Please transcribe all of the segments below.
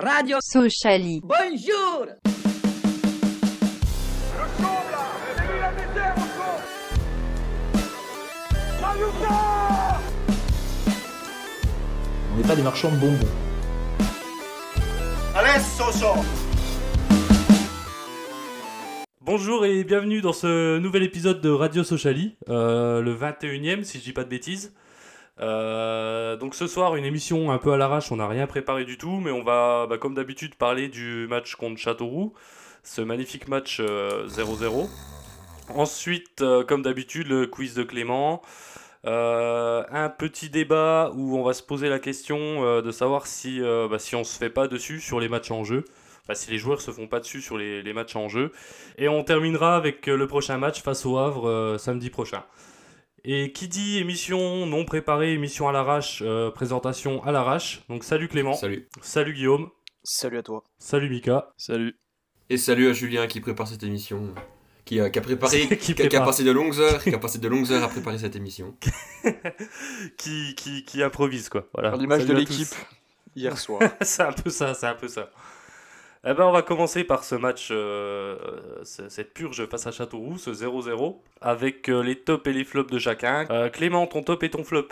Radio Sociali. Bonjour On n'est pas des marchands de bonbons. Bonjour et bienvenue dans ce nouvel épisode de Radio Sociali, euh, le 21e si je dis pas de bêtises. Euh, donc ce soir une émission un peu à l'arrache, on n'a rien préparé du tout, mais on va bah, comme d'habitude parler du match contre Châteauroux, ce magnifique match euh, 0-0. Ensuite, euh, comme d'habitude, le quiz de Clément. Euh, un petit débat où on va se poser la question euh, de savoir si, euh, bah, si on se fait pas dessus sur les matchs en jeu. Enfin, si les joueurs se font pas dessus sur les, matchs en jeu. Et on terminera avec euh, le prochain match face au Havre euh, samedi prochain. Et qui dit émission non préparée, émission à l'arrache, euh, présentation à l'arrache. Donc salut Clément, Salut. salut Guillaume, Salut à toi. salut Mika. Salut. Et salut à Julien qui prépare cette émission. Qui a, qui a préparé, Qui qui, a- qui a prépare. passé de longues heures, qui a passé de longues heures à préparer cette émission. qui, qui, qui improvise quoi. Voilà. L'image de l'équipe hier soir. c'est un peu ça, c'est un peu ça. Eh ben, on va commencer par ce match, euh, c- cette purge face à Châteauroux, ce 0-0, avec euh, les tops et les flops de chacun. Euh, Clément, ton top et ton flop.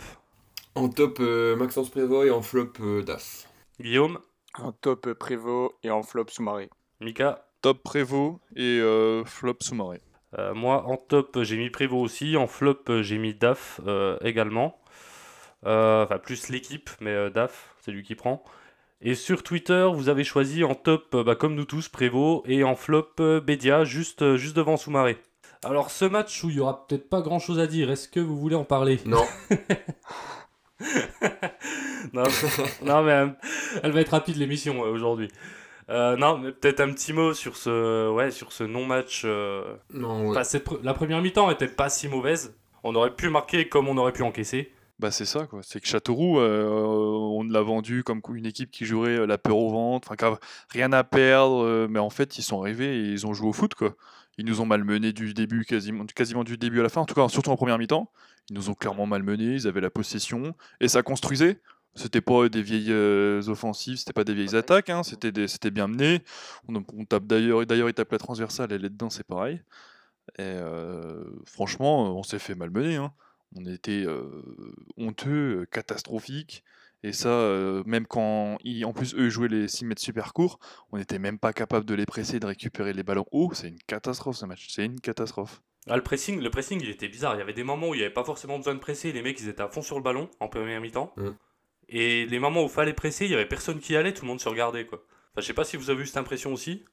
En top, euh, Maxence Prévost et en flop, euh, DAF. Guillaume, en top Prévost et en flop Soumaré. Mika. Top Prévost et euh, flop sous-marée. Euh, moi, en top, j'ai mis Prévost aussi. En flop, euh, j'ai mis DAF euh, également. Euh, Enfin, plus l'équipe, mais euh, DAF, c'est lui qui prend. Et sur Twitter, vous avez choisi en top, euh, bah, comme nous tous, Prévost, et en flop, euh, Bédia, juste, euh, juste devant Soumaré. Alors, ce match où il y aura peut-être pas grand chose à dire, est-ce que vous voulez en parler? Non, non, non, mais euh, elle va être rapide l'émission euh, aujourd'hui. Euh, non, mais peut-être un petit mot sur ce, ouais, sur ce non-match. non, ouais. Enfin, cette pre- la première mi-temps était pas si mauvaise. On aurait pu marquer comme on aurait pu encaisser. Bah c'est ça quoi. C'est que Châteauroux, euh, on l'a vendu comme une équipe qui jouerait euh, la peur au ventre, enfin rien à perdre, euh, mais en fait ils sont arrivés et ils ont joué au foot quoi. Ils nous ont malmenés du début quasiment, quasiment du début à la fin, en tout cas surtout en première mi-temps. Ils nous ont clairement malmenés, ils avaient la possession et ça construisait. C'était pas des vieilles euh, offensives, c'était pas des vieilles attaques, hein, c'était bien mené. On, on tape d'ailleurs, d'ailleurs ils tapent la transversale, elle est dedans, c'est pareil. Et euh, franchement, on s'est fait malmener. Hein. On était euh, honteux, catastrophique. Et ça, euh, même quand ils- en plus eux jouaient les 6 mètres super courts, on n'était même pas capable de les presser, de récupérer les ballons hauts. C'est une catastrophe ce match. C'est une catastrophe. Ah, le pressing, le pressing, il était bizarre. Il y avait des moments où il n'y avait pas forcément besoin de presser. Les mecs, ils étaient à fond sur le ballon en première mi-temps. Mm. Et les moments où il fallait presser, il y avait personne qui y allait. Tout le monde se regardait, quoi. Enfin, je sais pas si vous avez eu cette impression aussi.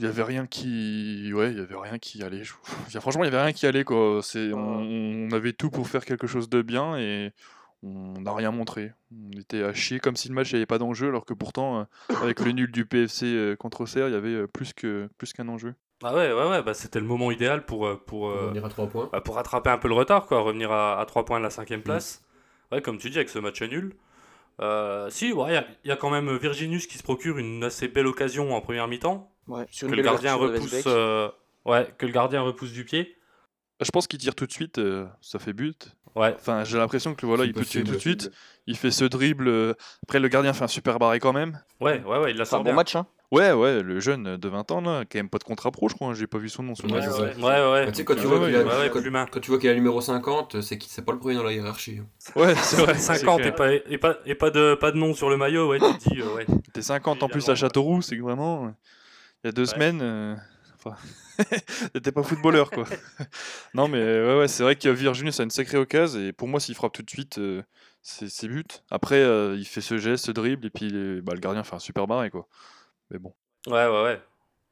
Il y avait rien qui, ouais, il y avait rien qui allait. Je- Franchement, il y avait rien qui allait quoi. C'est, on, on avait tout pour faire quelque chose de bien et on n'a rien montré. On était à chier comme si le match n'avait pas d'enjeu, alors que pourtant, euh, avec le nul du PFC euh, contre Auxerre, il y avait euh, plus que plus qu'un enjeu. Ah ouais, ouais, ouais. Bah, c'était le moment idéal pour, pour, On euh, va venir à 3 points. bah, pour rattraper un peu le retard, quoi. Revenir à, à 3 points de la cinquième place. Ouais, comme tu dis, avec ce match nul. Euh, si, ouais, il y a- il y, a quand même Virginius qui se procure une assez belle occasion en première mi-temps. Ouais, Que le gardien repousse. Euh, Ouais, que le gardien repousse du pied. Je pense qu'il tire tout de suite, euh, ça fait but. Ouais, Enfin, j'ai l'impression que voilà, il peut tirer tout de suite. Il fait ce dribble. Après, le gardien fait un super barré quand même. ouais, ouais, ouais, il la C'est un bon bien. match, hein. Ouais, ouais, le jeune de 20 ans là, qui a même pas de contrat pro, je crois. hein, J'ai pas vu son nom sur le Ouais. Ouais, ouais, ouais. Bah, tu sais, quand tu Ouais, vois qu'il a- ouais, ouais, quand- Plumin. quand tu vois qu'il a le numéro 50, c'est qu'il c'est pas le premier dans la hiérarchie. hein. Ouais, c'est vrai. 50 c'est et pas, et, pas, et pas, de, pas de nom sur le maillot, ouais, tu te dis, euh, ouais. T'es 50 en plus à Châteauroux, c'est que vraiment. euh, Il y a deux Ouais. semaines. euh, Enfin, t'étais pas footballeur quoi. non mais ouais, ouais c'est vrai que Virginius a une sacrée occasion et pour moi s'il frappe tout de suite euh, c'est but. Après euh, il fait ce geste, ce dribble et puis bah, le gardien fait un super barré quoi. Mais bon. Ouais, ouais, ouais.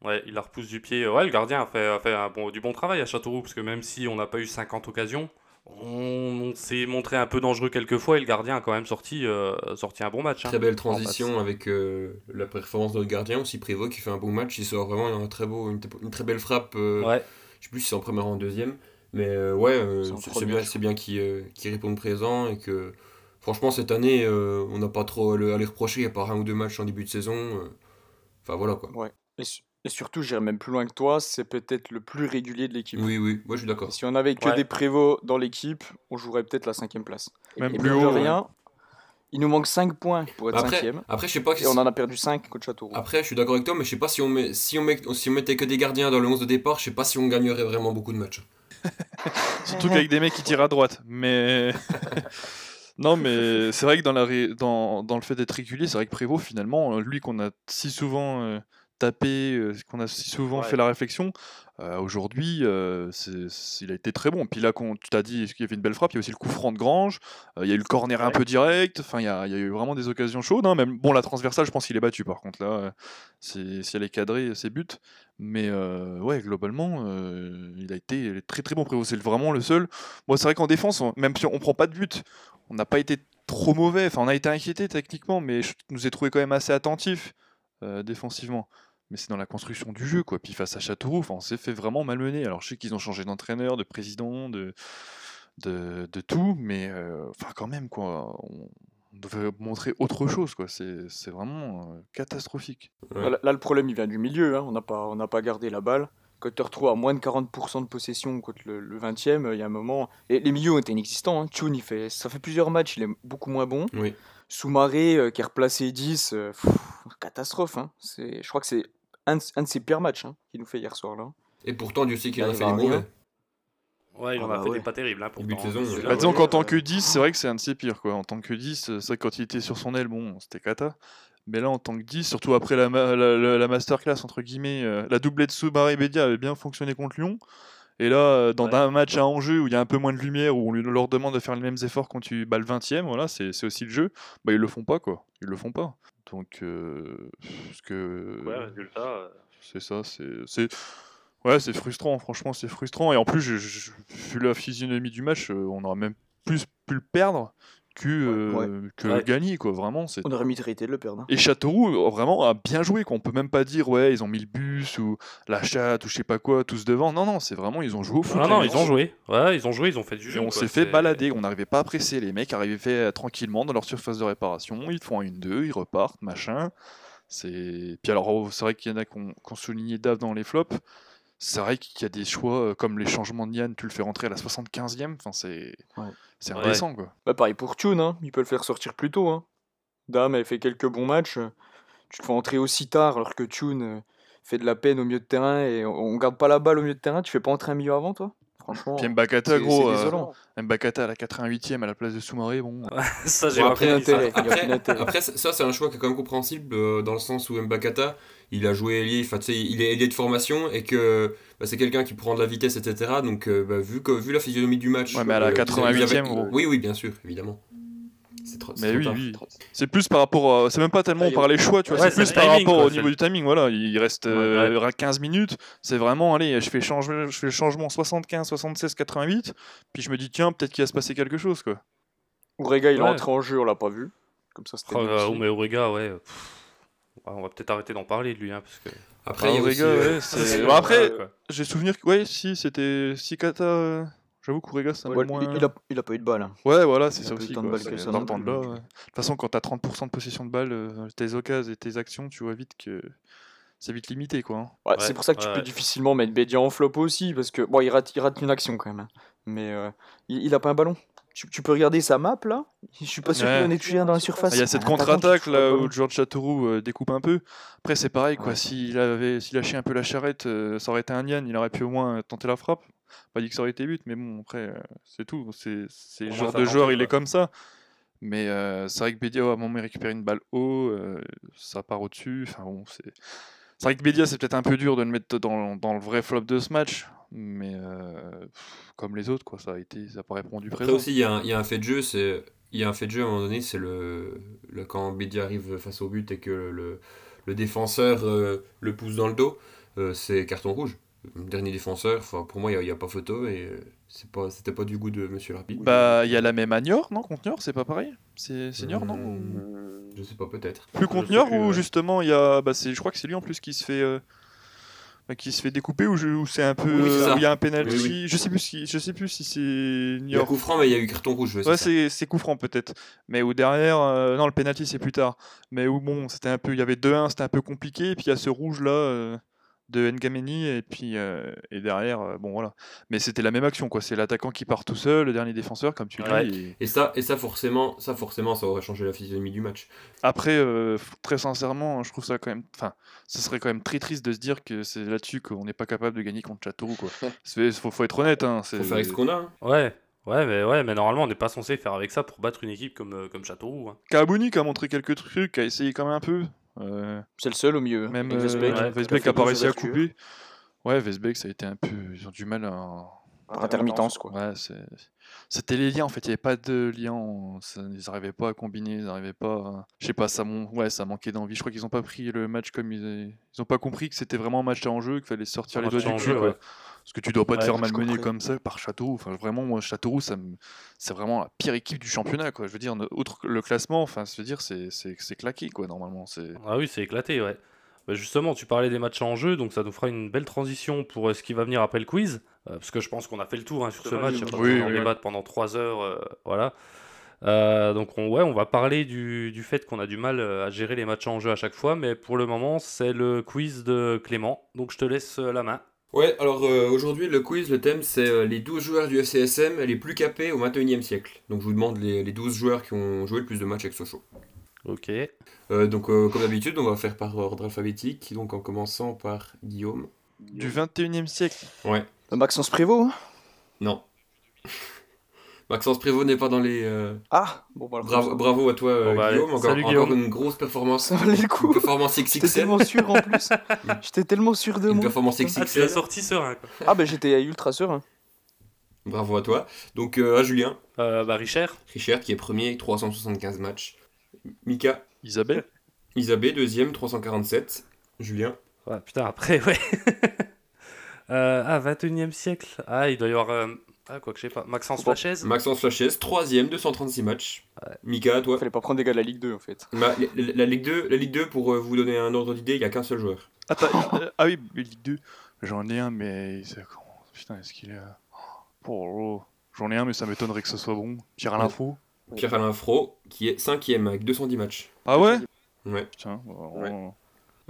Ouais, il la repousse du pied. Ouais, le gardien a fait, a fait un bon, du bon travail à Châteauroux, parce que même si on n'a pas eu 50 occasions, on, on s'est montré un peu dangereux quelques fois, et le gardien a quand même sorti, euh, sorti un bon match. hein. Très belle transition avec euh, la performance de notre gardien aussi, Prévost qui fait un bon match. Il sort vraiment un très beau, une, une très belle frappe. euh, Ouais, Je sais plus si c'est en première ou en deuxième. Mais euh, ouais, euh, C'est bien, bien qu'il euh, qu'il réponde présent et que franchement cette année euh, on n'a pas trop à le- à les reprocher. Il y a pas un ou deux matchs en début de saison. Enfin voilà quoi. Ouais. Et, su- et surtout, j'irais même plus loin que toi, c'est peut-être le plus régulier de l'équipe. Oui, oui, moi je suis d'accord. Si on avait que Ouais. des prévots dans l'équipe, on jouerait peut-être la cinquième place. Même Et plus haut. rien, Il nous manque 5 points pour être Après, 5 après, je sais pas. Et on en a perdu 5 contre Châteauroux. Après, je suis d'accord avec toi, mais je sais pas si on, met, si, on met, si on mettait que des gardiens dans le 11 de départ, je sais pas si on gagnerait vraiment beaucoup de matchs. Surtout qu'avec des mecs qui tirent à droite. Mais. non, mais c'est vrai que dans, la ré- dans, dans le fait d'être régulier, c'est vrai que Prévost, finalement, euh, lui qu'on a si souvent euh, tapé, euh, qu'on a si souvent Ouais. fait la réflexion, euh, aujourd'hui, il a été très bon. Puis là, quand tu t'as dit qu'il y avait une belle frappe, il y a aussi le coup franc de Grange, il y a eu le corner un peu direct, enfin, il y a, il y a eu vraiment des occasions chaudes. hein, Même, bon, la transversale, je pense qu'il est battu par contre, là, si elle est cadrée, c'est but. Mais euh, ouais, globalement, euh, il a été très très bon. Prévost, c'est vraiment le seul. Moi, c'est vrai qu'en défense, on- même si on prend pas de but, on n'a pas été trop mauvais. Enfin, on a été inquiété techniquement, mais je nous ai trouvé quand même assez attentifs euh, défensivement. Mais c'est dans la construction du jeu, quoi. Puis face à Châteauroux, on s'est fait vraiment malmener. Alors, je sais qu'ils ont changé d'entraîneur, de président, de, tout, mais euh, quand même, quoi. On, devait montrer autre chose, quoi. C'est vraiment euh, catastrophique. Là, le problème, il vient du milieu. hein. On n'a pas gardé la balle. Quand tu retrouves à moins de 40% de possession contre le, le 20e, il y a un moment. Et les milieux ont été inexistants. Hein. Tune, il fait, ça fait plusieurs matchs, il est beaucoup moins bon. Oui. Soumaré, euh, qui est replacé 10, euh, pff, catastrophe. hein. C'est, je crois que c'est un, de- un de ses pires matchs hein, qu'il nous fait hier soir. là. Et pourtant, Dieu sait qu'il en a fait des mauvais. Ouais, il en Ah a bah fait ouais. des pas terribles. Hein, pourtant, saison, euh, Bah, disons ouais. qu'en tant que 10, c'est vrai que c'est un de ses pires. Quoi. En tant que 10, euh, c'est vrai que quand il était sur son aile, bon, c'était cata. Mais là, en tant que 10, surtout après la, ma- la, la- la masterclass, entre guillemets, euh, la doublette Soumaré Bédia avait bien fonctionné contre Lyon. Et là, euh, dans Ouais. un match à enjeu où il y a un peu moins de lumière, où on leur demande de faire les mêmes efforts quand tu bats le 20ème, voilà, c'est aussi le jeu. Bah, ils le font pas, quoi. Ils le font pas. Donc, euh, parce que. Ouais, résultat. euh, C'est ça, c'est. Ouais, c'est frustrant, franchement, c'est frustrant. Et en plus, je, je- vu la physionomie du match, on aurait même plus pu le perdre que, euh, que Ouais. gagner, quoi. Vraiment, c'est. On aurait mérité de le perdre. hein. Et Châteauroux, euh, vraiment, a bien joué, qu'on peut même pas dire, ouais, ils ont mis le bus ou la chatte ou je sais pas quoi, tous devant. Non, non, c'est vraiment, ils ont joué au foot. Non, non, ils ont joué. Ouais, ils ont joué, ils ont fait du Et jeu. on quoi, s'est fait balader, on n'arrivait pas à presser. Les mecs arrivaient euh, tranquillement dans leur surface de réparation, ils font un 1-2, ils repartent, machin. C'est... Puis alors, oh, c'est vrai qu'il y en a qui ont, qui ont souligné Dave dans les flops. C'est vrai qu'il y a des choix euh, comme les changements de Yann, tu le fais rentrer à la 75e, enfin, c'est, Ouais. c'est Ouais. indécent quoi. Bah, pareil pour Tune, hein. il peut le faire sortir plus tôt. Hein. Dame avait fait quelques bons matchs. Tu te fais entrer aussi tard alors que Tune euh, fait de la peine au milieu de terrain et on, on garde pas la balle au milieu de terrain. Tu fais pas entrer un milieu avant toi? Franchement, Puis Mbakata, gros, euh. Mbakata à la 88e à la place de Soumaré, bon. Ça, j'ai Bon, pas après, Après, après, ça, c'est un choix qui est quand même compréhensible euh, dans le sens où Mbakata, il a joué ailier, enfin, tu sais, il est ailier de formation et que bah, c'est quelqu'un qui prend de la vitesse, etc. Donc, euh, bah, vu, que, vu la physionomie du match. Ouais, mais à la euh, vis-à-vis 88e, avec- gros. Oui, oui, bien sûr, évidemment. C'est trop, Mais trop oui, tard. oui. C'est plus par rapport à... C'est même pas tellement Ah, par les choix, tu vois, Ouais, c'est plus par timing, rapport quoi, au niveau du timing, voilà. Il reste Ouais, euh, 15 minutes, c'est vraiment, allez, je fais, change... je fais le changement 75, 76, 88, puis je me dis, tiens, peut-être qu'il va se passer quelque chose, quoi. Ourega, il est Ouais. entré en jeu, on l'a pas vu. Comme ça, c'était Oh, euh, aussi. oh, mais Orega, ouais. pff, on va peut-être arrêter d'en parler de lui, hein, parce que. Après, Ah, aussi, euh, ouais, c'est- c'est- Bon, après, j'ai souvenir que, ouais, si, c'était Sikata. J'avoue qu'Ourega, c'est un Ouais, moins. il, a, il a pas eu de balle. hein. Ouais, voilà, c'est ça pas eu aussi. de que ça de plus, là, donc, ouais. De toute façon, quand t'as 30% de possession de balle, euh, tes occasions et tes actions, tu vois vite que c'est vite limité, quoi. hein. Ouais, Ouais, c'est pour ça que tu ouais, peux difficilement mettre Bédia en flop aussi, parce que bon, il rate, il rate une action quand même. hein. Mais euh, il, il a pas un ballon. Tu, tu peux regarder sa map là. Je suis pas sûr Ouais. qu'il en ait un dans la surface. Ah, Il y a cette contre-attaque là où George Châteauroux euh, découpe un peu. Après, c'est pareil, quoi. Ouais. S'il avait s'il lâchait un peu la charrette, euh, ça aurait été un Yann, il aurait pu au moins tenter la frappe. Pas dit que ça aurait été but, mais bon, après, euh, c'est tout. C'est le genre de joueur, il est comme ça. Mais euh, c'est vrai que Bédia, à un moment, il récupère une balle haut, euh, ça part au-dessus. Enfin bon, c'est. C'est vrai que Bédia, c'est peut-être un peu dur de le mettre dans, dans le vrai flop de ce match, mais euh, pff, comme les autres, quoi, ça a été, ça n'a pas répondu Après présent. aussi, il y, a un- il y a un fait de jeu, c'est il y a un fait de jeu à un moment donné, c'est le, le quand Bédia arrive face au but et que le, le défenseur euh, le pousse dans le dos, euh, c'est carton rouge. Dernier défenseur, enfin, pour moi, il n'y a, pas photo et euh, c'est pas, c'était pas du goût de Monsieur l'arbitre. Bah, il y a la même à Niort, non? Contre c'est pas pareil? C'est c'est Niort, non? Hmm, Je sais pas, peut-être. Plus contre Niort ou ouais. justement il y a bah c'est je crois que c'est lui en plus qui se fait euh, bah, qui se fait découper ou, je- ou c'est un peu Oui, c'est euh, où il y a un penalty Oui, oui. je sais plus si je sais plus si c'est Il y a Niort coup franc, mais il y a eu carton rouge. ouais, c'est c'est c'est coup franc peut-être mais où derrière euh, non le penalty c'est plus tard mais où bon c'était un peu il y avait 2-1 c'était un peu compliqué et puis il y a ce rouge là de Ngameni et puis euh, et derrière, euh, bon voilà. Mais c'était la même action quoi. C'est l'attaquant qui part tout seul, le dernier défenseur comme tu Ouais. dis. et- Et ça, et ça forcément, ça forcément, ça aurait changé la physionomie du match. Après, euh, très sincèrement, je trouve ça quand même. Enfin, ce serait quand même très triste de se dire que c'est là-dessus qu'on n'est pas capable de gagner contre Châteauroux quoi. Il faut, faut être honnête. Hein, c'est- Faut faire avec ce qu'on a. hein. Ouais. Ouais, mais, ouais, mais normalement, on n'est pas censé faire avec ça pour battre une équipe comme, euh, comme Châteauroux. hein. Kabouni qui a montré quelques trucs, qui a essayé quand même un peu. Euh, C'est le seul au milieu. même euh, Vesbeck, ouais, Vesbeck fait a pas deux réussi à couper. Ouais, Vesbeck, ça a été un peu. Ils ont du mal à. Par intermittence, quoi. Ouais, c'était les liens en fait, il n'y avait pas de liens, ça- ils n'arrivaient pas à combiner, ils n'arrivaient pas. à- Je sais pas, ça, mon... ouais, ça manquait d'envie. Je crois qu'ils n'ont pas pris le match comme ils. Ils n'ont pas compris que c'était vraiment un match en jeu, qu'il fallait sortir Un les doigts match du en cul. ouais. Parce que tu dois pas te Ouais, faire je malmener comme ça par Châteauroux. Enfin, vraiment, moi, Châteauroux, ça me- c'est vraiment la pire équipe du championnat. Quoi. Je veux dire, outre le classement, enfin, je veux dire, c'est c'est- c'est claqué, quoi, normalement. C'est... Ah oui, c'est éclaté, ouais. Bah, justement, tu parlais des matchs en jeu, donc ça nous fera une belle transition pour euh, ce qui va venir après le quiz. euh, parce que je pense qu'on a fait le tour hein, sur ce match, il y a pas oui, débattre pendant 3 heures. euh, voilà. Euh, donc on, ouais, on va parler du, du fait qu'on a du mal à gérer les matchs en jeu à chaque fois, mais pour le moment, c'est le quiz de Clément. Donc je te laisse la main. Ouais, alors euh, aujourd'hui, le quiz, le thème, c'est euh, les 12 joueurs du FCSM les plus capés au 21e siècle. Donc je vous demande les, les 12 joueurs qui ont joué le plus de matchs avec Sochaux. Ok. Euh, donc euh, comme d'habitude, on va faire par ordre alphabétique, donc en commençant par Guillaume. Du 21 e siècle. Ouais, Maxence Prévost hein? Non. Maxence Prévost n'est pas dans les... euh, Ah Bon, voilà. Bravo, bravo à toi euh, Bon, bah, Guillaume, encore, salut, encore Guillaume. une grosse performance. Ça valait le Une coup. performance J'étais XXL. tellement sûr en plus. J'étais tellement sûr de Une moi. performance Ah, tu l'as XXL. sorti serein. Quoi. Ah, bah j'étais ultra serein. Bravo à toi. Donc euh, à Julien, Euh, bah Richard. Richard qui est premier avec 375 matchs. Mika, Isabelle Isabelle deuxième 347. Julien, Ouais, putain, après, ouais. euh, ah, 21 e siècle. Ah, il doit y avoir. Euh, Ah, quoi que je sais pas. Maxence Bon. Flachaise. Maxence Flachez, troisième 236 matchs. Mika, toi. Fallait pas prendre des gars de la Ligue 2 en fait. Ma- la, la- la Ligue 2, la Ligue 2, pour euh, vous donner un ordre d'idée, il n'y a qu'un seul joueur. Attends, euh, ah oui, mais Ligue 2. J'en ai un, mais. Putain, est-ce qu'il est. euh, Oh, oh. J'en ai un, mais ça m'étonnerait que ce soit bon. Pierre à l'info. Pierre-Alain Fro, qui est cinquième avec 210 matchs. Ah ouais? Ouais. Putain. oh. Ouais.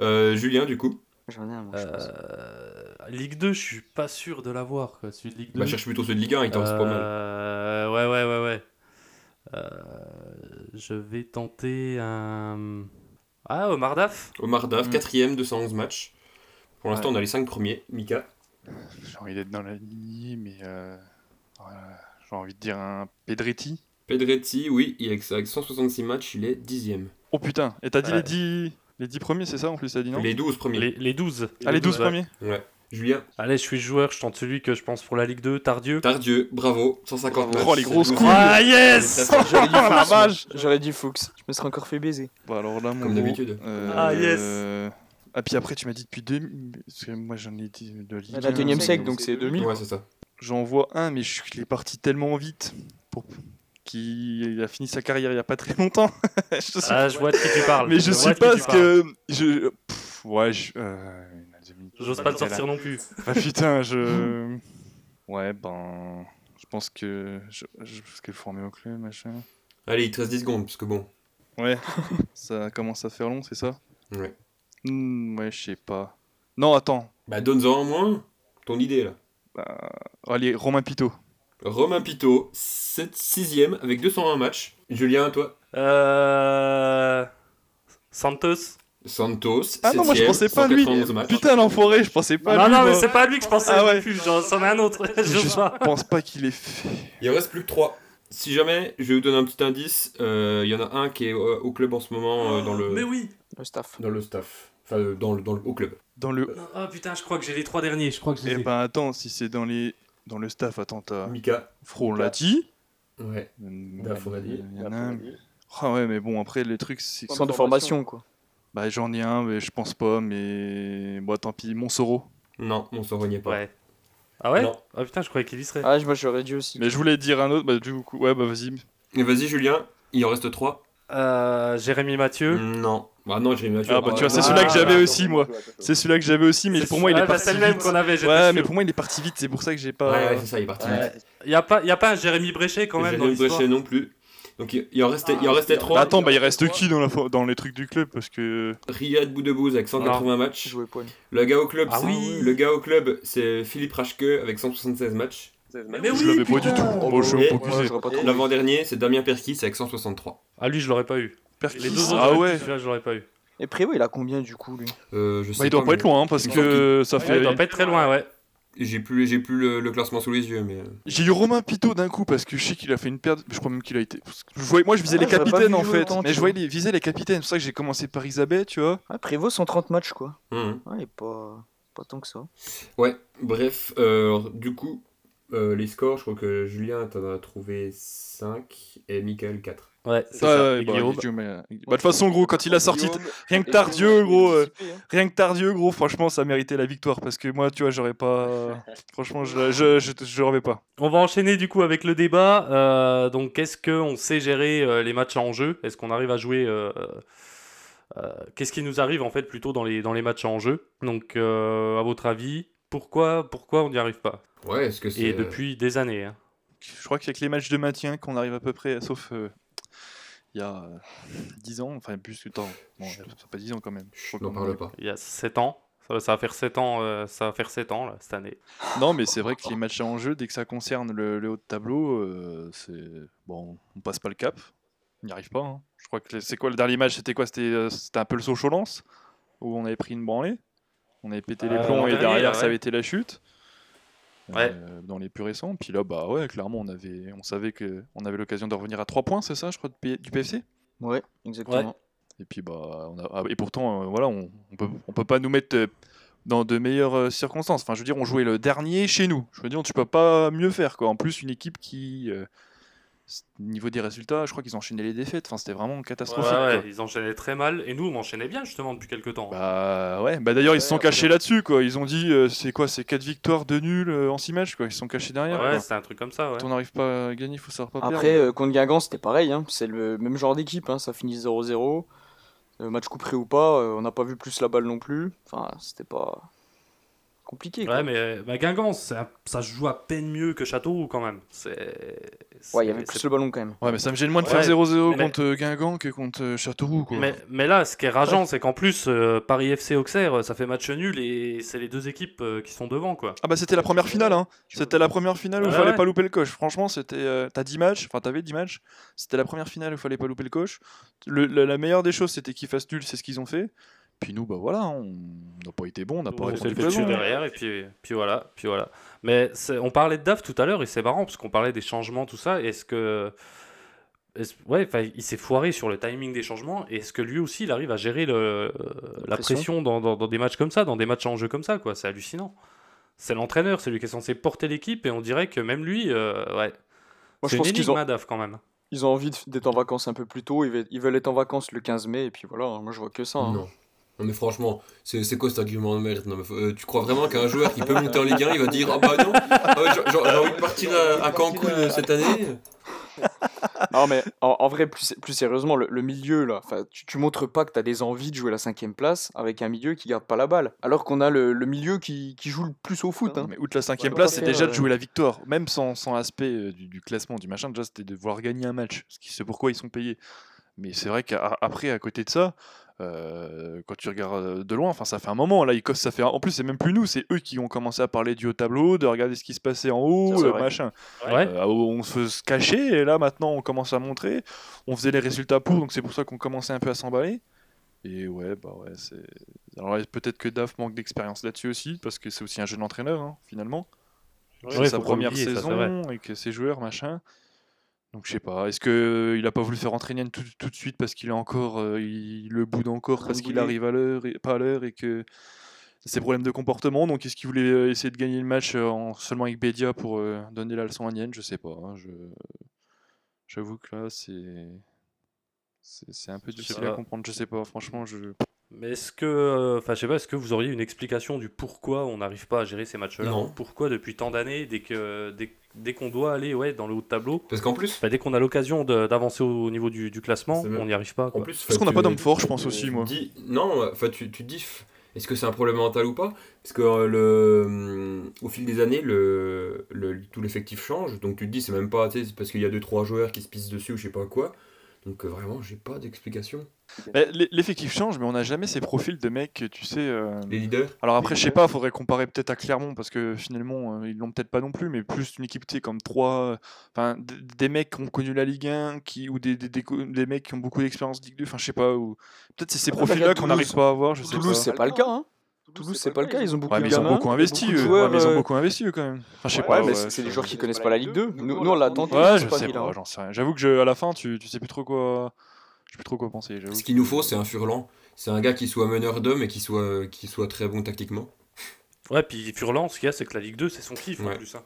Euh, Julien, du coup, J'en ai un, moi, je pense. Euh, Ligue 2, je suis pas sûr de l'avoir. Celui de Ligue 2. bah, cherche plutôt ceux de Ligue 1, il t'en reste pas mal. Euh, Ouais, ouais, ouais, ouais. Euh, je vais tenter un. Ah, Omar Daf Omar Daf, Mm. quatrième 211 matchs. Pour l'instant, Ouais. on a les 5 premiers. Mika, J'ai envie d'être dans la lignée, mais. euh, J'ai envie de dire un Pedretti. Pedretti, oui, il est avec 166 matchs, il est dixième. Oh putain, et t'as dit Ouais. les 10 les 10 premiers, c'est ça en plus, t'as dit non Les 12 premiers. les, les 12. Ah, les 12 ouais. premiers Ouais. Julien, Allez, je suis joueur, je tente celui que je pense pour la Ligue 2, Tardieu. Tardieu, bravo, 150 matchs. Oh, les grosses couilles. Ah, yes J'aurais dit Fuchs. Je me serais encore fait baiser. Bah alors là, mon Comme d'habitude. euh, Ah, yes. euh, Ah, puis après, tu m'as dit depuis 2000. Parce que moi, j'en ai dit de Ligue La 1, 21 e euh, siècle, donc c'est 2000. Ouais, c'est ça. J'en vois un, mais je il est parti tellement vite pour... qu'il a fini sa carrière il y a pas très longtemps. je sais- Ah, je vois de qui tu parles. mais je sais qui pas parles. que je. Pff, ouais, je. euh, J'ose pas le sortir non plus. Ah putain, je. Ouais, ben. Je pense que. Je, je... Parce qu'elle est formée au club, machin. Allez, il te reste 10 secondes, parce que bon. Ouais, ça commence à faire long, c'est ça? Ouais. Hmm, Ouais, je sais pas. Non, attends. Bah, donne-en au moins ton idée, là. Bah, allez, Romain Pitot. Romain Pitot, 6ème avec 201 matchs. Julien, toi Euh... Santos. Santos, Ah non, moi je 7e, pensais pas à lui. 191 matchs. Putain, l'enfoiré, je pensais pas à non, lui. non, mais moi. c'est pas lui que je pensais. Ah ouais. plus, J'en c'en ai un autre. Je pense pas qu'il est fait. Il en reste plus que 3. Si jamais, je vais vous donner un petit indice. euh, Il y en a un qui est euh, au club en ce moment, euh, dans, le, Mais oui. Le staff. dans le staff. Enfin, euh, dans le, dans le, au club. Dans le. Ah putain, je crois que j'ai les trois derniers. Je crois que je les Eh ben attends, si c'est dans les. Dans le staff, attends, t'as. Mika. Fro, on l'a dit. Ouais. Daf, on l'a dit. Il y en a un. Ah ouais, mais bon, après, les trucs, c'est. Centre de formation, quoi. Bah, j'en ai un, mais je pense pas, mais. Bon, tant pis, Montsoreau. Non, on s'en reniait pas. Ouais. Ah ouais? Non. Ah putain, je croyais qu'il y serait. Ah, moi j'aurais dit aussi. Mais je voulais dire un autre, bah, du coup, ouais, bah, vas-y. Et Vas-y, Julien. Il en reste 3. Euh, Jérémy Mathieu. Non. Bah non, j'ai. Ah, bah, tu vois, c'est Ah, celui-là que j'avais aussi, moi. C'est celui-là que j'avais aussi, mais C'est pour moi, il est parti C'est le même vite. qu'on avait. Ouais, mais pour moi, il est parti vite, c'est pour ça que j'ai pas. Ouais, ouais, c'est ça, il est parti. Ouais. Y a pas, y a pas un Jérémy Bréchet quand même dans Jérémy. Bréchet non plus. Donc il il en restait, il en Ah, restait bah, trois. Bah, attends, bah, il reste qui dans, la, fo- dans les trucs du club Parce que. Riyad Boudebouz avec 180 matchs. Le gars au club, Ah c'est- oui. le gars au club, c'est Philippe Rachke avec 176 matchs. Mais je l'avais pas du tout. L'avant-dernier, c'est Damien Perkis avec 163. Ah, lui, je l'aurais pas eu. Perkis. Les deux autres, Ah ouais celui-là, je l'aurais pas eu. Et Prévost, il a combien du coup lui? Euh, je sais Bah, il doit pas être loin, hein, parce il que ça Ouais, fait. il doit pas être très loin, ouais. J'ai plus, j'ai plus le, le classement sous les yeux, mais. euh, J'ai eu Romain Pitot d'un coup parce que je sais qu'il a fait une perte. Je crois même qu'il a été. Je voyais, moi, je visais Ah, les capitaines en fait. autant, mais je voyais les, visais les capitaines. C'est pour ça que j'ai commencé par Isabelle, tu vois. ah, Prévost 130 matchs quoi. hum. Ouais, il est pas, pas tant que ça. Ouais, bref, euh, du coup, euh, les scores, je crois que Julien t'en a trouvé 5 et Michael 4. Ouais, c'est Ouais, ça. ouais, bah, Guillaume. Guillaume, euh, bah, de toute façon, gros, quand il a sorti. Rien que et Tardieu, Prévost, gros. euh, hein. Rien que Tardieu, gros, franchement, ça méritait la victoire. Parce que moi, tu vois, j'aurais pas. Franchement, je, je, je, je rêvais pas. On va enchaîner du coup avec le débat. Euh, donc, est-ce qu'on sait gérer euh, les matchs en jeu? Est-ce qu'on arrive à jouer euh, euh, Qu'est-ce qui nous arrive en fait plutôt dans les, dans les matchs en jeu? Donc, euh, à votre avis, pourquoi, pourquoi on n'y arrive pas Ouais, est-ce que c'est. Et depuis des années. hein. Je crois qu'avec les matchs de maintien, qu'on arrive à peu près, sauf euh, il y a euh, 10 ans, enfin plus que temps. Bon, ça fait pas 10 ans quand même. Je N'en parle pas. Il y a 7 ans. Ça, ça va faire 7 ans, euh, ça va faire 7 ans là, cette année. Non, mais c'est vrai que les matchs en jeu, dès que ça concerne le, le haut de tableau, euh, c'est bon, on passe pas le cap. On n'y arrive pas. hein. Je crois que les- c'est quoi le dernier match? C'était quoi? C'était euh, c'était un peu le Sochaux-Lens où on avait pris une branlée? On avait pété les plombs et derrière là, ça ouais. avait été la chute. Ouais. Euh, dans les plus récents. Puis là, bah ouais, clairement, on avait, on savait que on avait l'occasion de revenir à 3 points, c'est ça, je crois, du PFC. Ouais, exactement. Et puis bah, on a- ah, et pourtant, euh, voilà, on, on peut, on peut pas nous mettre euh, dans de meilleures circonstances. Enfin, je veux dire, on jouait le dernier chez nous. Je veux dire, tu peux pas mieux faire quoi. En plus, une équipe qui, euh, niveau des résultats, je crois qu'ils enchaînaient les défaites. Enfin, c'était vraiment catastrophique. ouais, quoi. ils enchaînaient très mal et nous on enchaînait bien justement depuis quelques temps. Bah ouais, bah d'ailleurs ils se sont cachés là-dessus quoi. Ils ont dit euh, c'est quoi, c'est 4 victoires, 2 nuls euh, en 6 matchs quoi. Ils se sont cachés derrière. ouais, c'est un truc comme ça. Ouais. Quand on n'arrive pas à gagner, il faut savoir pas perdre. Après, euh, contre Guingamp, c'était pareil. hein. C'est le même genre d'équipe. hein. Ça finit 0-0. Euh, match couperé ou pas, euh, on n'a pas vu plus la balle non plus. Enfin, c'était pas compliqué. quoi. Ouais, mais euh, bah, Guingamp, ça se joue à peine mieux que Châteauroux quand même. C'est. Ouais, il y avait plus le ballon quand même. Ouais, mais ça me gêne moins de Ouais, faire 0-0 mais- contre euh, Guingamp que contre euh, Châteauroux quoi. Mais, mais là, ce qui est rageant, c'est qu'en plus, euh, Paris FC Auxerre, ça fait match nul et c'est les deux équipes euh, qui sont devant, quoi. Ah bah c'était la première finale hein. C'était la première finale où il Ouais, fallait ouais. pas louper le coche. Franchement, c'était euh, t'as 10 matchs, enfin t'avais 10 matchs. C'était la première finale où il fallait pas louper le coche. Le- la, la meilleure des choses c'était qu'ils fassent nul, c'est ce qu'ils ont fait. Puis nous bah voilà, on n'a pas été bon, on n'a pas On s'est répondu fait dessus hein. derrière et puis, puis voilà, puis voilà. Mais on parlait de DAF tout à l'heure et c'est marrant parce qu'on parlait des changements, tout ça. Est-ce que. est-ce- ouais, il s'est foiré sur le timing des changements. et Est-ce que lui aussi, il arrive à gérer le, la pression. pression dans, dans- dans des matchs comme ça, dans des matchs en jeu comme ça, quoi? C'est hallucinant. C'est l'entraîneur, c'est lui qui est censé porter l'équipe et on dirait que même lui, euh, ouais. Moi, c'est je une pense qu'ils ont, hein, DAF quand même. ils ont envie d'être en vacances un peu plus tôt. Ils veulent, ils veulent être en vacances le 15 mai. Et puis voilà, hein. moi je vois que ça. hein. Non. Non mais franchement, c'est c'est quoi cet argument de merde? Non, mais euh, Tu crois vraiment qu'un joueur qui peut monter en Ligue 1, il va dire Ah bah non, ah j'ai- envie de partir à, à Cancun euh, cette année Non, mais en, en vrai, plus, plus sérieusement, le, le milieu, là, tu, tu montres pas que tu as des envies de jouer la cinquième place avec un milieu qui garde pas la balle. Alors qu'on a le, le milieu qui, qui joue le plus au foot. hein. Mais outre la cinquième Ouais, place, c'est déjà de jouer la victoire, même sans, sans aspect euh, du, du classement, du machin. Déjà, c'était de vouloir gagner un match, ce qui c'est pourquoi ils sont payés. Mais c'est vrai qu'après, à côté de ça, euh, quand tu regardes euh, de loin, enfin, ça fait un moment. Là, ils, ça fait. En plus, c'est même plus nous, c'est eux qui ont commencé à parler du haut tableau, de regarder ce qui se passait en haut, Ça, euh, machin. Ouais. Euh, on se cachait et là maintenant on commence à montrer. On faisait les résultats pour, donc c'est pour ça qu'on commençait un peu à s'emballer. Et ouais, bah ouais, c'est. Alors peut-être que Daf manque d'expérience là-dessus aussi, parce que c'est aussi un jeune entraîneur hein, finalement. Ouais, c'est sa première l'oublier, ça, saison et que ses joueurs machin. Donc je sais pas. Est-ce que il a pas voulu faire entraîner tout, tout de suite parce qu'il a encore, euh, il le boude encore parce qu'il arrive à l'heure pas à l'heure et que ses problèmes de comportement. Donc est-ce qu'il voulait euh, essayer de gagner le match euh, en, seulement avec Bédia pour euh, donner la leçon à Nienne Je sais pas. hein, je j'avoue que là c'est c'est un peu difficile à comprendre. Je sais pas. Franchement, je Mais est-ce que, euh, enfin, je sais pas, est-ce que vous auriez une explication du pourquoi on n'arrive pas à gérer ces matchs-là. Pourquoi depuis tant d'années, dès que, dès, dès qu'on doit aller, ouais, dans le haut de tableau, Parce qu'en plus, enfin, dès qu'on a l'occasion d'avancer au niveau du, du classement, on n'y arrive pas. en plus Parce qu'on n'a pas d'homme fort, je pense aussi, moi. dis- non, enfin tu, tu dis est-ce que c'est un problème mental ou pas? Parce que euh, le, au fil des années, le, le- tout l'effectif change. Donc tu te dis, c'est même pas, tu sais, c'est parce qu'il y a 2-3 joueurs qui se pissent dessus ou je sais pas quoi. Donc euh, vraiment, j'ai pas d'explication. L'e- L'effectif change, mais on n'a jamais ces profils de mecs, tu sais. euh, Les leaders Alors après, je sais pas, faudrait comparer peut-être à Clermont parce que finalement, euh, ils l'ont peut-être pas non plus, mais plus une équipe, tu sais, comme trois, enfin, des mecs qui ont connu la Ligue 1, qui, ou des, des, des, co- des mecs qui ont beaucoup d'expérience Ligue 2, enfin, je sais pas, ou peut-être c'est ces Ah, profils-là qu'on n'arrive pas à avoir, je sais Toulouse, pas. c'est pas le cas. Hein. Toulouse, c'est pas le cas. Ils ont beaucoup Ouais, de mais ils ont gamins, beaucoup investi, beaucoup eux. joueurs, Ouais, mais ils ont euh, beaucoup investi, eux, quand même. Enfin, je sais Ouais, pas. mais ouais, c'est des joueurs qui connaissent pas la Ligue 2. Nous, nous, on l'a tenté. Ouais, je sais pas, j'en sais rien. J'avoue que je, à la fin, tu, tu sais plus trop quoi. Je sais plus trop quoi penser. j'avoue Ce qu'il nous faut, c'est un Furlan. C'est un gars qui soit meneur d'hommes et qui soit, qui soit très bon tactiquement. Ouais, puis Furlan, ce qu'il y a, c'est que la Ligue 2, c'est son kiff en plus. hein.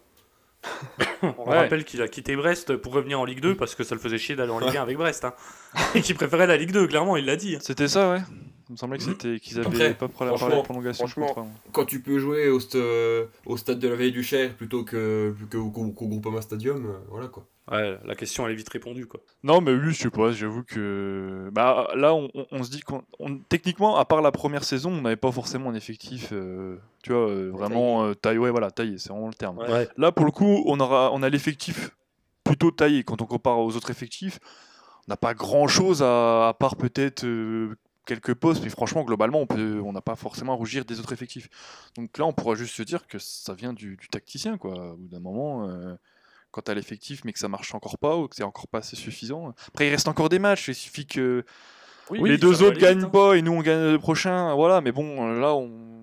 On Ouais. rappelle qu'il a quitté Brest pour revenir en Ligue 2 parce que ça le faisait chier d'aller en Ligue 1 avec Brest. Hein. Et qu'il préférait la Ligue 2, clairement, il l'a dit. hein. C'était ça, ouais. Il me semblait que c'était qu'ils avaient Après, pas parlé de prolongation franchement, contrat. Quand tu peux jouer au, sta- au stade de la Veille du Cher plutôt que, que au, qu'au Groupama Stadium, euh, voilà quoi. Ouais, la question, elle est vite répondue. Quoi. Non, mais oui, je sais pas, j'avoue que. Bah, là, on, on- on se dit qu'on. on- Techniquement, à part la première saison, on n'avait pas forcément un effectif, euh, tu vois, euh, vraiment euh, taillé. Ouais, voilà, taillé, c'est vraiment le terme. Ouais. Là, pour le coup, on, aura, on a l'effectif plutôt taillé. Quand on compare aux autres effectifs, on n'a pas grand chose à, à part peut-être euh, quelques postes, mais franchement, globalement, on peut, on n'a pas forcément à rougir des autres effectifs. Donc là, on pourra juste se dire que ça vient du, du tacticien, quoi. Au bout d'un moment, euh, quand tu as l'effectif, mais que ça marche encore pas, ou que c'est encore pas assez suffisant. Après, il reste encore des matchs, il suffit que Oui, les deux autres gagnent hein. pas et nous on gagne le prochain, voilà, mais bon, là, on.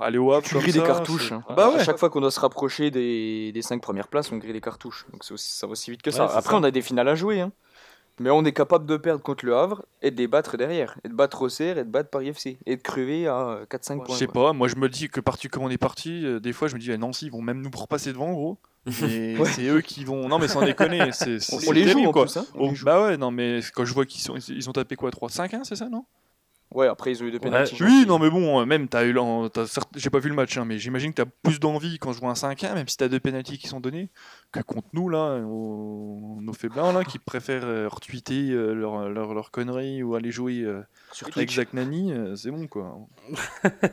Aller au Havre, Tu grilles des cartouches. hein. Bah ouais. À chaque fois qu'on doit se rapprocher des, des 5 premières places, on grille des cartouches. Donc aussi- ça va aussi vite que ça. Ouais, Après, ça. on a des finales à jouer. hein. Mais on est capable de perdre contre le Havre et de les battre derrière. Et de battre Auxerre et de battre Paris FC. Et de crever à 4-5 Je points. sais quoi. pas, moi je me dis que parti comme on est parti, euh, des fois je me dis, eh, Nancy, ils vont même nous repasser devant, gros. Et Ouais. c'est eux qui vont. Non, mais sans déconner, c'est On, les joue en quoi. plus. hein. On Oh, les joue. bah ouais, non, mais quand je vois qu'ils sont, ils ont tapé quoi 3 5 1 c'est ça, non? Ouais, après ils ont eu des pénaltys. Oui, non, mais bon, euh, même, t'as eu. certes- J'ai pas vu le match, hein, mais j'imagine que t'as plus d'envie quand je vois un 5-1, même si t'as deux pénalties qui sont donnés, que contre nous, là, aux- nos faiblins, là, qui préfèrent euh, retweeter euh, leur, leur, leur conneries ou aller jouer euh, Sur avec. Zach Nani, euh, c'est bon, quoi.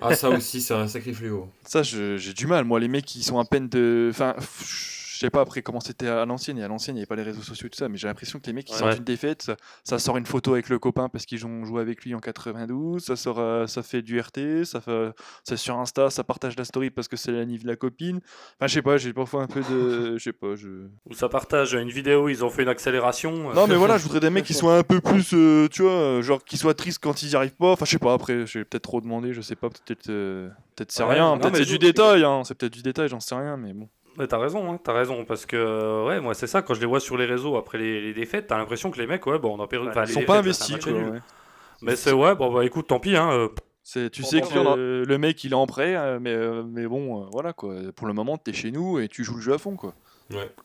Ah, ça aussi, c'est un sacré fléau. Ça, j'ai du mal. Moi, les mecs qui sont à peine de. Enfin, pff, je sais pas après comment c'était à l'ancienne. Et à l'ancienne, il n'y avait pas les réseaux sociaux et tout ça. Mais j'ai l'impression que les mecs qui Ouais. sortent une défaite, ça, ça sort une photo avec le copain parce qu'ils ont joué avec lui en 92. Ça, sort, euh, ça fait du RT. Ça fait, c'est sur Insta. Ça partage la story parce que c'est la nive de la copine. Enfin, je sais pas. J'ai parfois un peu de. Je sais pas. Je... Où ça partage une vidéo, ils ont fait une accélération. euh, Non, mais voilà, je voudrais des mecs qui soient un peu plus. euh, tu vois, genre qui soient tristes quand ils y arrivent pas. Enfin, je sais pas. Après, j'ai peut-être trop demandé. Je sais pas. Peut-être. euh, Peut-être c'est Ouais, rien. Peut-être c'est je- du détail. Hein. C'est peut-être du détail. J'en sais rien. Mais bon. Ouais, t'as raison, hein, t'as raison, parce que euh, ouais, moi c'est ça, quand je les vois sur les réseaux après les, les défaites, t'as l'impression que les mecs, ouais, bon, on a perdu. enfin, Ils les sont pas investis. Quoi, ouais. Mais c'est ouais, bon bah écoute, tant pis, hein. euh, C'est, tu Bon, sais que le, le mec il est en prêt, euh, mais, euh, mais bon, euh, voilà quoi. Pour le moment, t'es chez nous et tu joues le jeu à fond quoi.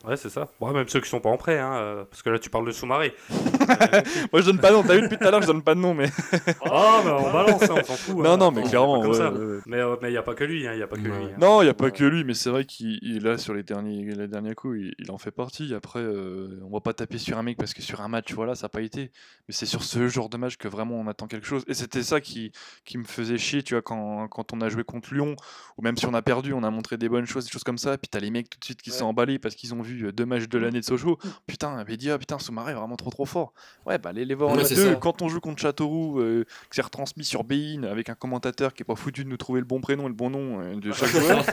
ouais, c'est ça. Bon, même ceux qui sont pas en prêt, hein, parce que là tu parles de sous-marée. Moi je donne pas de nom, t'as vu depuis tout à l'heure, je donne pas de nom, mais. Ah, bah on balance, hein, on s'en fout. non, hein. non, mais On clairement. pas comme ouais, ça. ouais, ouais. Mais euh, mais y a pas que lui, hein, y a pas que Ouais. lui. hein. Non, il n'y a pas que lui, mais c'est vrai qu'il il est là sur les derniers, les derniers coups, il, il en fait partie. Après, euh, on va pas taper sur un mec parce que sur un match, voilà, ça n'a pas été. Mais c'est sur ce genre de match que vraiment on attend quelque chose. Et c'était ça qui, qui me faisait chier, tu vois, quand, quand on a joué contre Lyon, ou même si on a perdu, on a montré des bonnes choses, des choses comme ça. Puis t'as les mecs tout de suite qui sont emballés parce qu'ils ont vu euh, deux matchs de l'année de Sochaux. Putain, Bédia, putain, Soumaré est vraiment trop trop fort. Ouais, bah allez les voir en Ouais, deux. ça. Quand on joue contre Châteauroux, euh, que c'est retransmis sur Bein avec un commentateur qui est pas foutu de nous trouver le bon prénom et le bon nom euh, de chaque joueur.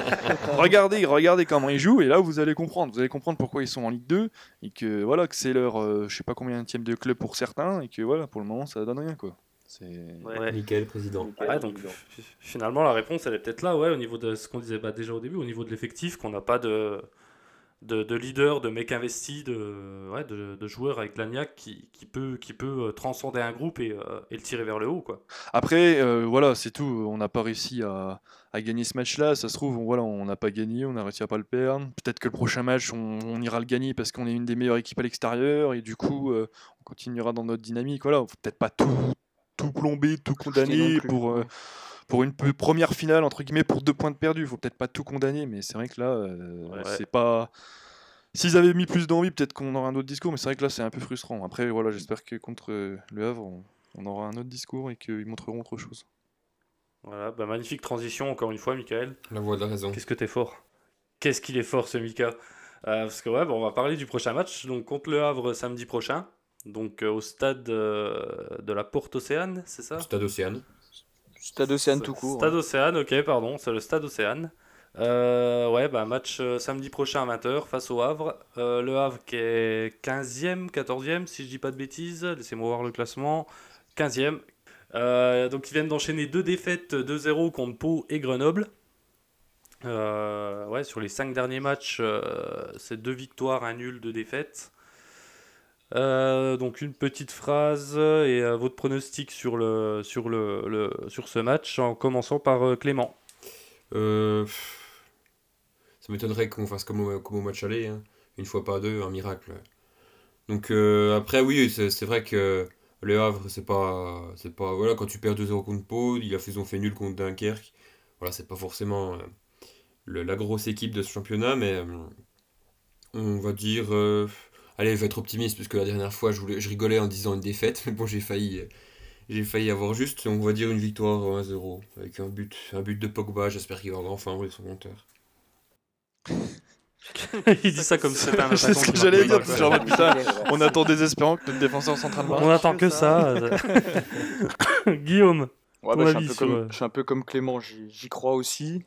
regardez, regardez comment ils jouent et là vous allez comprendre. Vous allez comprendre pourquoi ils sont en Ligue 2 et que voilà que c'est leur euh, je sais pas combien de club pour certains et que voilà pour le moment ça donne rien quoi. C'est Ouais. Nickel, président. Ouais, donc fi- finalement la réponse elle est peut-être là, ouais, au niveau de ce qu'on disait bah, déjà au début, au niveau de l'effectif, qu'on n'a pas de, de, de leader, de mec investi, de, ouais, de, de joueur avec l'agnac qui, qui peut, qui peut euh, transcender un groupe et, euh, et le tirer vers le haut, quoi. Après euh, voilà c'est tout. On n'a pas réussi à, à gagner ce match-là. Ça se trouve on, voilà on n'a pas gagné, on a réussi à pas le perdre. Peut-être que le prochain match on, on ira le gagner parce qu'on est une des meilleures équipes à l'extérieur et du coup euh, on continuera dans notre dynamique. Voilà, peut-être pas tout tout plomber, tout plus. pour euh, pour une première finale entre guillemets pour deux points de perdu. Faut peut-être pas tout condamner, mais c'est vrai que là euh, Ouais. c'est pas. S'ils avaient mis plus d'envie, peut-être qu'on aurait un autre discours, mais c'est vrai que là c'est un peu frustrant. Après voilà, j'espère que contre euh, le Havre, on, on aura un autre discours et qu'ils montreront autre chose. Voilà, bah, magnifique transition encore une fois, Michael. La voix de la raison. Qu'est-ce que t'es fort? Qu'est-ce qu'il est fort ce Mika? Euh, Parce que ouais, bah, on va parler du prochain match, donc contre le Havre samedi prochain, donc euh, au stade euh, de la Porte Océane, c'est ça? Stade Océane. Stade Océane tout court. Stade. Océane, ok, pardon, c'est le Stade Océane. Euh, ouais, bah, match euh, samedi prochain à 20h face au Havre. Euh, le Havre qui est 15e, 14e, si je dis pas de bêtises. Laissez-moi voir le classement. 15e. Euh, donc ils viennent d'enchaîner deux défaites 2-0 contre Pau et Grenoble. Euh, ouais, sur les cinq derniers matchs, euh, c'est deux victoires, un nul, deux défaites. Euh, donc une petite phrase et euh, votre pronostic sur, le, sur, le, le- sur ce match en commençant par euh, Clément. Ça m'étonnerait qu'on fasse comme au, comme au match aller, hein. une fois pas deux, un miracle. Donc après oui, c'est vrai que le Havre, c'est pas, pas, voilà, quand tu perds 2-0 contre Pau, ils ont fait nul contre Dunkerque. Voilà, c'est pas forcément le- la grosse équipe de ce championnat, mais on va dire, allez, je vais être optimiste parce que la dernière fois, je, voulais, je rigolais en disant une défaite, mais bon, j'ai failli, j'ai failli avoir juste. On va dire une victoire 1-0 avec un but, un but de Pogba. J'espère qu'il va enfin envoyer son compteur. Il dit ça comme si c'était un C'est ce que j'allais dire, pas. genre, putain, On attend désespérant que notre défenseur central marque. On attend que ça. Guillaume. Ouais, bah, je, suis un avis peu sur, comme, euh, je suis un peu comme Clément, j'y j'y crois aussi.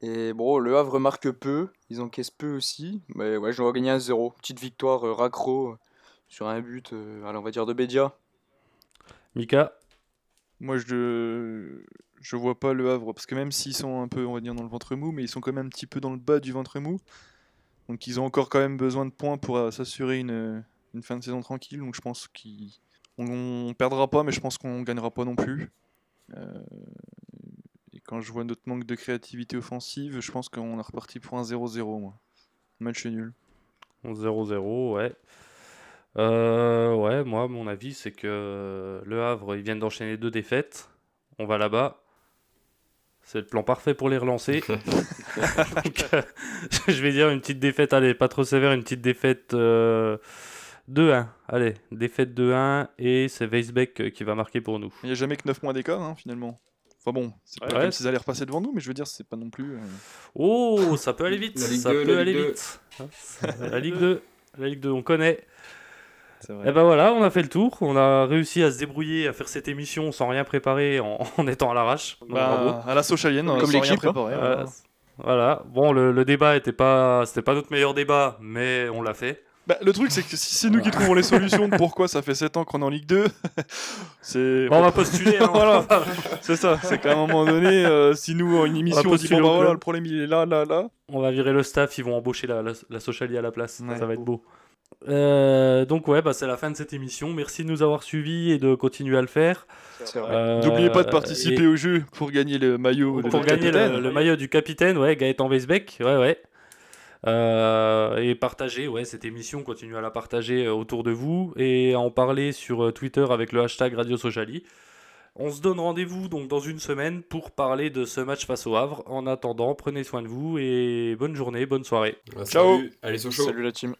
Et bon, le Havre marque peu, ils encaissent peu aussi. Mais ouais, je dois gagner un 0 Petite victoire euh, raccro euh, sur un but, euh, allez, on va dire de Bédia. Mika. Moi, je je vois pas le Havre parce que même s'ils sont un peu, on va dire, dans le ventre mou, mais ils sont quand même un petit peu dans le bas du ventre mou. Donc, ils ont encore quand même besoin de points pour euh, s'assurer une, une fin de saison tranquille. Donc, je pense qu'on on perdra pas, mais je pense qu'on gagnera pas non plus. Euh, quand je vois notre manque de créativité offensive, je pense qu'on est reparti pour un 0-0, moi. Match nul. 0-0, ouais. Euh, ouais, moi, mon avis, c'est que le Havre, ils viennent d'enchaîner deux défaites. On va là-bas. C'est le plan parfait pour les relancer. Donc, euh, je vais dire une petite défaite, allez, pas trop sévère, une petite défaite euh, 2-1. Allez, défaite 2-1 et c'est Weisbeck euh, qui va marquer pour nous. Il n'y a jamais que 9 points d'écart, hein, finalement. Enfin bon, c'est pas Ouais. comme s'ils allaient repasser devant nous, mais je veux dire, c'est pas non plus. euh, Oh, ça peut aller vite. La Ligue ça 2, peut la aller Ligue 2. vite. Hein, La Ligue 2. La Ligue 2, on connaît. C'est Et vrai. ben voilà, on a fait le tour. On a réussi à se débrouiller, à faire cette émission sans rien préparer, en, en étant à l'arrache. Bah, à la socialienne, Comme sans rien l'équipe, hein. Euh, voilà. voilà. Bon, le, le débat était pas, c'était pas notre meilleur débat, mais on l'a fait. Bah, le truc, c'est que si c'est nous qui trouvons les solutions de pourquoi ça fait 7 ans qu'on est en Ligue 2, c'est. Bon, on va postuler. hein. Voilà. C'est ça, c'est qu'à un moment donné, euh, si nous, une émission, on dit bon, bah voilà, le problème il est là, là, là. On va virer le staff, ils vont embaucher la, la, la Sociali à la place. Ouais. Ça va être beau. Euh, donc ouais, bah, c'est la fin de cette émission. Merci de nous avoir suivis et de continuer à le faire. Euh, N'oubliez pas de participer et- au jeu pour gagner le maillot de pour gagner le maillot du capitaine, ouais, Gaëtan Weisbeck, ouais, ouais. Euh, et partager, ouais, cette émission, continuez à la partager euh, autour de vous et à en parler sur euh, Twitter avec le hashtag Radio Sociali. On se donne rendez-vous donc dans une semaine pour parler de ce match face au Havre. En attendant, prenez soin de vous et bonne journée, bonne soirée. Ouais, Ciao. salut. Allez, Sochaux. Salut la team.